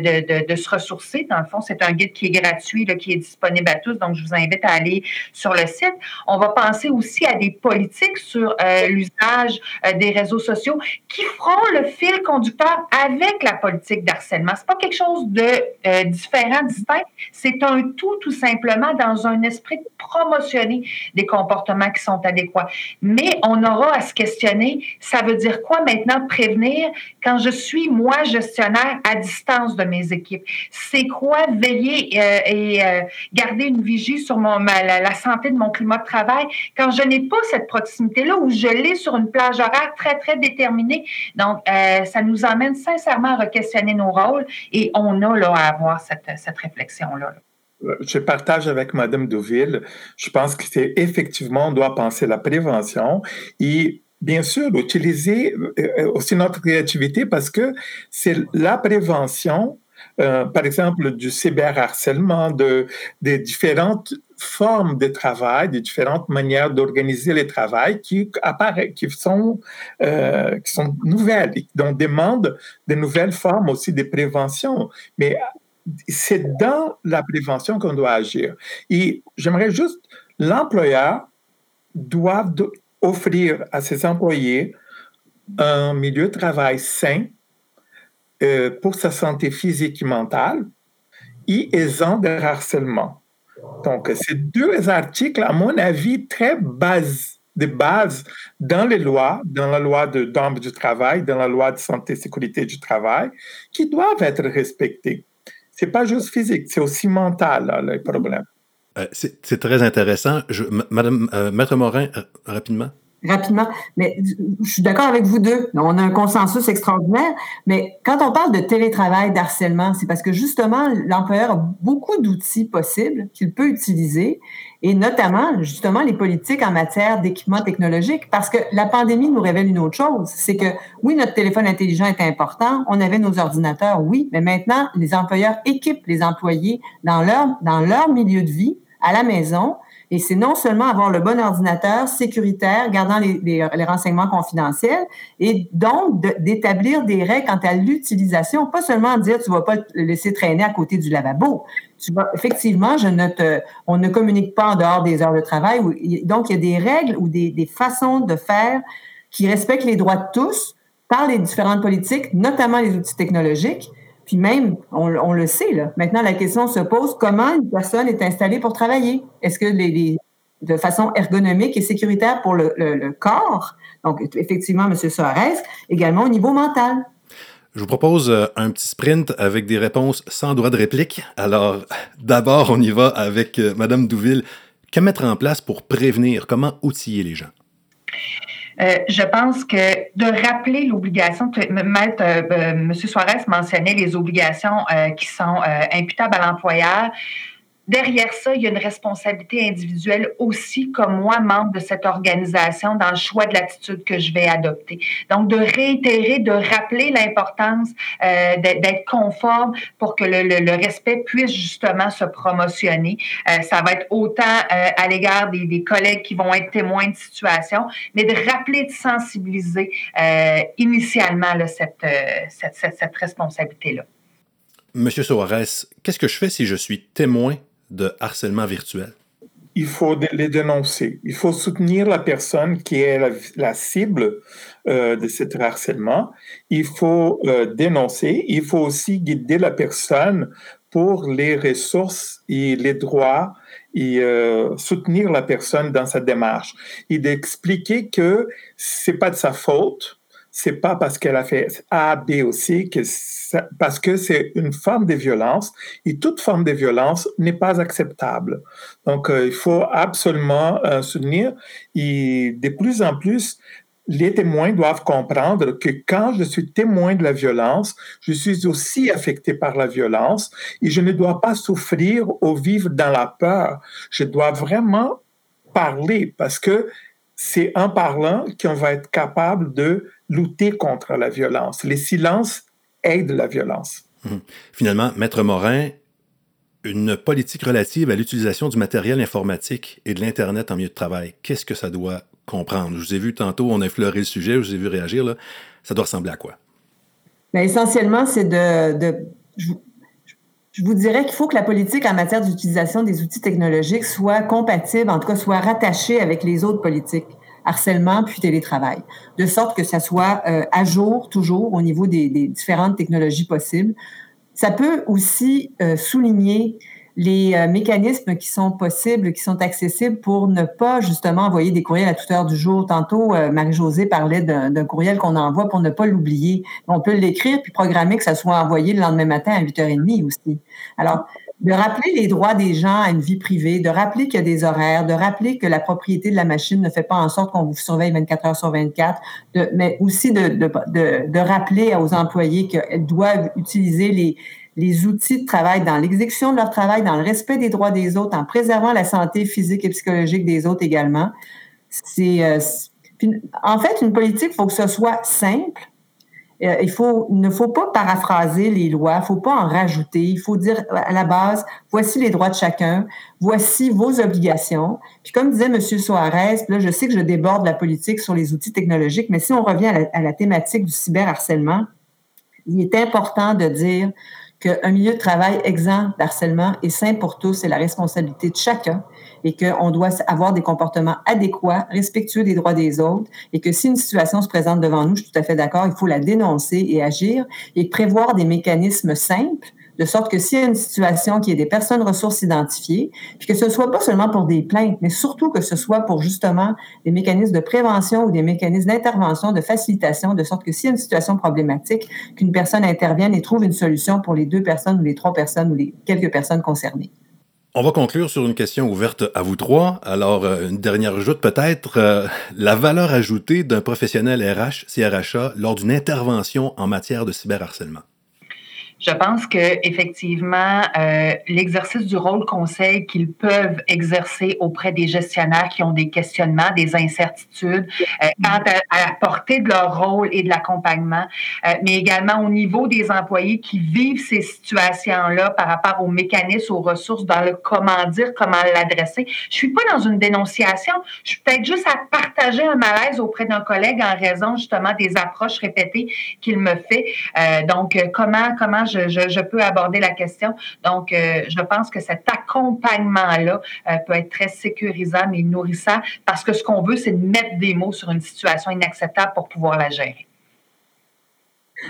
de, se ressourcer. Dans le fond, c'est un guide qui est gratuit, qui est disponible à tous. Donc, je vous invite à aller sur le site. On va penser aussi à des politiques sur euh, l'usage des réseaux sociaux qui feront le fil conducteur avec la politique d'harcèlement. C'est pas quelque chose de différent, distinct. C'est un tout, tout simplement, dans un esprit de promotionner des comportements qui sont adéquats. Mais on aura à se questionner, ça veut dire quoi maintenant prévenir? Quand je suis, moi, gestionnaire, à distance de mes équipes? C'est quoi veiller euh, et euh, garder une vigie sur la, santé de mon climat de travail? Quand je n'ai pas cette proximité-là ou je l'ai sur une plage horaire très, très déterminée? Donc, euh, ça nous emmène sincèrement à re-questionner nos rôles et on a là à avoir cette, cette réflexion-là. Je partage avec Mme Deauville. Je pense que c'est effectivement, on doit penser la prévention et bien sûr, utiliser euh, aussi notre créativité parce que c'est la prévention, euh, par exemple, du cyberharcèlement, de, des différentes formes de travail, des différentes manières d'organiser le travail qui apparaissent, qui sont, euh, qui sont nouvelles, donc demandent de nouvelles formes aussi de prévention. Mais c'est dans la prévention qu'on doit agir. Et j'aimerais juste, l'employeur doit offrir à ses employés un milieu de travail sain euh, pour sa santé physique et mentale et exempt de harcèlement. Donc, ces deux articles, à mon avis, très base, de base dans les lois, dans la loi de du travail, dans la loi de santé et sécurité du travail, qui doivent être respectés. C'est pas juste physique, c'est aussi mental, là, le problème. Euh, c'est très intéressant. Je, Madame euh, Maître Morin, euh, rapidement. Rapidement, mais je suis d'accord avec vous deux. On a un consensus extraordinaire, mais quand on parle de télétravail, d'harcèlement, c'est parce que justement, l'employeur a beaucoup d'outils possibles qu'il peut utiliser, et notamment, justement, les politiques en matière d'équipement technologique, parce que la pandémie nous révèle une autre chose, c'est que oui, notre téléphone intelligent est important, on avait nos ordinateurs, oui, mais maintenant, les employeurs équipent les employés dans leur, dans leur milieu de vie, à la maison, et c'est non seulement avoir le bon ordinateur sécuritaire, gardant les, renseignements confidentiels, et donc d'établir des règles quant à l'utilisation, pas seulement dire tu vas pas le laisser traîner à côté du lavabo. Tu vas, effectivement, je ne on ne communique pas en dehors des heures de travail. Donc, il y a des règles ou des façons de faire qui respectent les droits de tous par les différentes politiques, notamment les outils technologiques. Puis même, on, le sait, là. maintenant la question se pose, comment une personne est installée pour travailler? Est-ce que les, de façon ergonomique et sécuritaire pour le, corps? Donc, effectivement, M. Soares, également au niveau mental? Je vous propose euh, un petit sprint avec des réponses sans droit de réplique. Alors, [LAUGHS] d'abord, on y va avec euh, Mme Douville. Que mettre en place pour prévenir? Comment outiller les gens? Euh, je pense que de rappeler l'obligation, Maître euh, euh, M. Suarez mentionnait les obligations qui sont imputables à l'employeur derrière ça, il y a une responsabilité individuelle aussi, comme moi, membre de cette organisation, dans le choix de l'attitude que je vais adopter. Donc, de réitérer, de rappeler l'importance euh, d'être conforme pour que le, respect puisse justement se promotionner. Euh, ça va être autant euh, à l'égard des, collègues qui vont être témoins de situation, mais de rappeler, de sensibiliser initialement cette, cette, responsabilité-là. Monsieur Soares, qu'est-ce que je fais si je suis témoin de harcèlement virtuel? Il faut les dénoncer. Il faut soutenir la personne qui est la, cible euh, de ce harcèlement. Il faut euh, dénoncer. Il faut aussi guider la personne pour les ressources et les droits et euh, soutenir la personne dans sa démarche et d'expliquer que c'est pas de sa faute, c'est pas parce qu'elle a fait A, B ou C que parce que c'est une forme de violence et toute forme de violence n'est pas acceptable. Donc, euh, il faut absolument euh, soutenir et de plus en plus, les témoins doivent comprendre que quand je suis témoin de la violence, je suis aussi affecté par la violence et je ne dois pas souffrir ou vivre dans la peur. Je dois vraiment parler parce que c'est en parlant qu'on va être capable de lutter contre la violence. Les silences aident la violence. Hum. Finalement, Maître Morin, une politique relative à l'utilisation du matériel informatique et de l'Internet en milieu de travail, qu'est-ce que ça doit comprendre? Je vous ai vu tantôt, on a effleuré le sujet, je vous ai vu réagir. Là. Ça doit ressembler à quoi? Bien, essentiellement, c'est de, je vous dirais qu'il faut que la politique en matière d'utilisation des outils technologiques soit compatible, en tout cas soit rattachée avec les autres politiques, harcèlement puis télétravail, de sorte que ça soit euh, à jour toujours au niveau des, différentes technologies possibles. Ça peut aussi euh, souligner les euh, mécanismes qui sont possibles, qui sont accessibles pour ne pas justement envoyer des courriels à toute heure du jour. Tantôt, euh, Marie-Josée parlait d'un courriel qu'on envoie pour ne pas l'oublier. On peut l'écrire puis programmer que ça soit envoyé le lendemain matin à 8h30 aussi. Alors, de rappeler les droits des gens à une vie privée, de rappeler qu'il y a des horaires, de rappeler que la propriété de la machine ne fait pas en sorte qu'on vous surveille 24 heures sur 24, de, mais aussi de, rappeler aux employés qu'ils doivent utiliser les, les outils de travail dans l'exécution de leur travail, dans le respect des droits des autres, en préservant la santé physique et psychologique des autres également. C'est, euh, en fait, une politique, il faut que ce soit simple. Euh, il, ne faut pas paraphraser les lois, il ne faut pas en rajouter. Il faut dire à la base, voici les droits de chacun, voici vos obligations. Puis comme disait M. Soares, là, je sais que je déborde la politique sur les outils technologiques, mais si on revient à la, à la thématique du cyberharcèlement, il est important de dire qu'un milieu de travail exempt d'harcèlement est sain pour tous, c'est la responsabilité de chacun et qu'on doit avoir des comportements adéquats, respectueux des droits des autres et que si une situation se présente devant nous, je suis tout à fait d'accord, il faut la dénoncer et agir et prévoir des mécanismes simples de sorte que s'il y a une situation qui est des personnes ressources identifiées, puis que ce soit pas seulement pour des plaintes, mais surtout que ce soit pour justement des mécanismes de prévention ou des mécanismes d'intervention, de facilitation, de sorte que s'il y a une situation problématique, qu'une personne intervienne et trouve une solution pour les deux personnes ou les trois personnes ou les quelques personnes concernées. On va conclure sur une question ouverte à vous trois. Alors, euh, une dernière ajoute peut-être. Euh, la valeur ajoutée d'un professionnel RH, CRHA, lors d'une intervention en matière de cyberharcèlement. Je pense que effectivement, euh, l'exercice du rôle conseil qu'ils peuvent exercer auprès des gestionnaires qui ont des questionnements, des incertitudes, euh, quant à, la portée de leur rôle et de l'accompagnement, euh, mais également au niveau des employés qui vivent ces situations-là par rapport aux mécanismes, aux ressources, dans le comment dire, comment l'adresser. Je suis pas dans une dénonciation, je suis peut-être juste à partager un malaise auprès d'un collègue en raison justement des approches répétées qu'il me fait. Donc, comment comment je, peux aborder la question. Donc, euh, je pense que cet accompagnement-là euh, peut être très sécurisant et nourrissant parce que ce qu'on veut, c'est de mettre des mots sur une situation inacceptable pour pouvoir la gérer.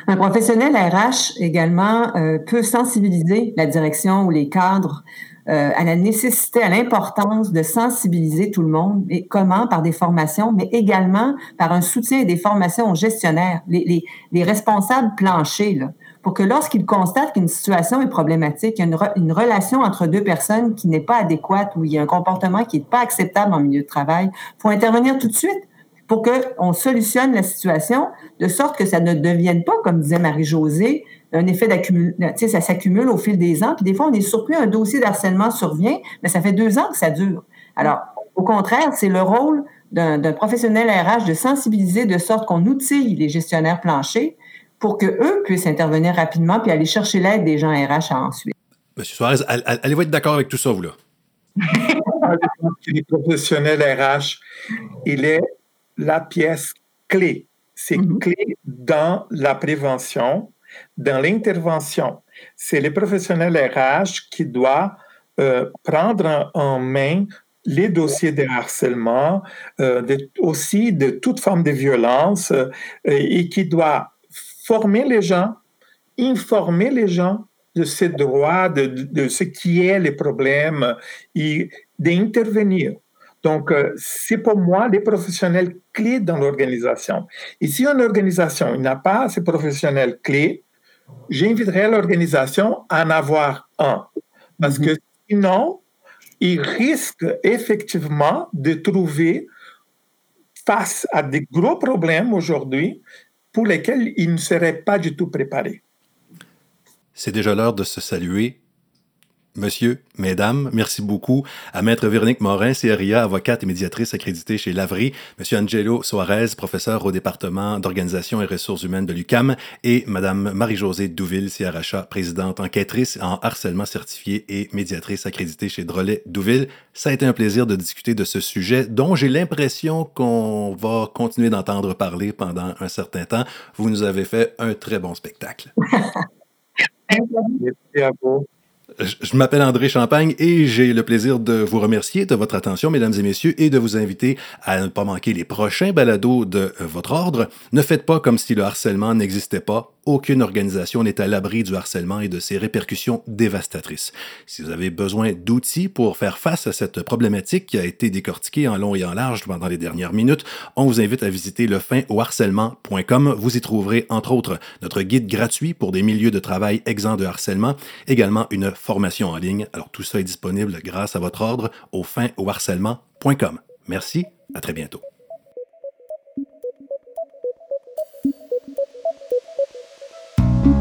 Un professionnel RH également euh, peut sensibiliser la direction ou les cadres à la nécessité, à l'importance de sensibiliser tout le monde. Et comment? Par des formations, mais également par un soutien et des formations aux gestionnaires, les, les, les responsables planchers. Pour que lorsqu'ils constatent qu'une situation est problématique, il y a une, relation entre deux personnes qui n'est pas adéquate ou il y a un comportement qui n'est pas acceptable en milieu de travail, il faut intervenir tout de suite pour qu'on solutionne la situation de sorte que ça ne devienne pas, comme disait Marie-Josée, un effet sais, ça s'accumule au fil des ans, puis des fois, on est surpris, un dossier d'harcèlement survient, mais ça fait deux ans que ça dure. Alors, au contraire, c'est le rôle d'un professionnel RH de sensibiliser de sorte qu'on outille les gestionnaires planchers pour qu'eux puissent intervenir rapidement puis aller chercher l'aide des gens RH ensuite. Monsieur Suarez, allez-vous être d'accord avec tout ça, vous, là? [LAUGHS] le professionnel RH, il est la pièce clé. C'est mm-hmm. clé dans la prévention, dans l'intervention. C'est le professionnel RH qui doit euh, prendre en main les dossiers de harcèlement, euh, aussi de toute forme de violence, euh, et qui doit former les gens, informer les gens de ces droits, de, de ce qui est les problèmes et d'intervenir. Donc, euh, c'est pour moi les professionnels clés dans l'organisation. Et si une organisation n'a pas ces professionnels clés, j'inviterai l'organisation à en avoir un. Parce mm-hmm. que sinon, il risque effectivement de trouver face à des gros problèmes aujourd'hui pour lesquels ils ne seraient pas du tout préparés. C'est déjà l'heure de se saluer. Monsieur, mesdames, merci beaucoup à Maître Véronique Morin, CRIA, avocate et médiatrice accréditée chez Lavry, Monsieur Angelo Soares, professeur au département d'organisation et ressources humaines de l'UCAM, et Madame Marie-Josée Douville, CRHA, présidente enquêtrice en harcèlement certifié et médiatrice accréditée chez Drolet Douville. Ça a été un plaisir de discuter de ce sujet dont j'ai l'impression qu'on va continuer d'entendre parler pendant un certain temps. Vous nous avez fait un très bon spectacle. [LAUGHS] Merci à vous. Je m'appelle André Champagne et j'ai le plaisir de vous remercier de votre attention, mesdames et messieurs, et de vous inviter à ne pas manquer les prochains balados de votre ordre. Ne faites pas comme si le harcèlement n'existait pas aucune organisation n'est à l'abri du harcèlement et de ses répercussions dévastatrices. Si vous avez besoin d'outils pour faire face à cette problématique qui a été décortiquée en long et en large pendant les dernières minutes, on vous invite à visiter lefinoharcèlement.com. Vous y trouverez entre autres notre guide gratuit pour des milieux de travail exempts de harcèlement, également une formation en ligne. Alors tout ça est disponible grâce à votre ordre au finoharcèlement.com. Merci, à très bientôt.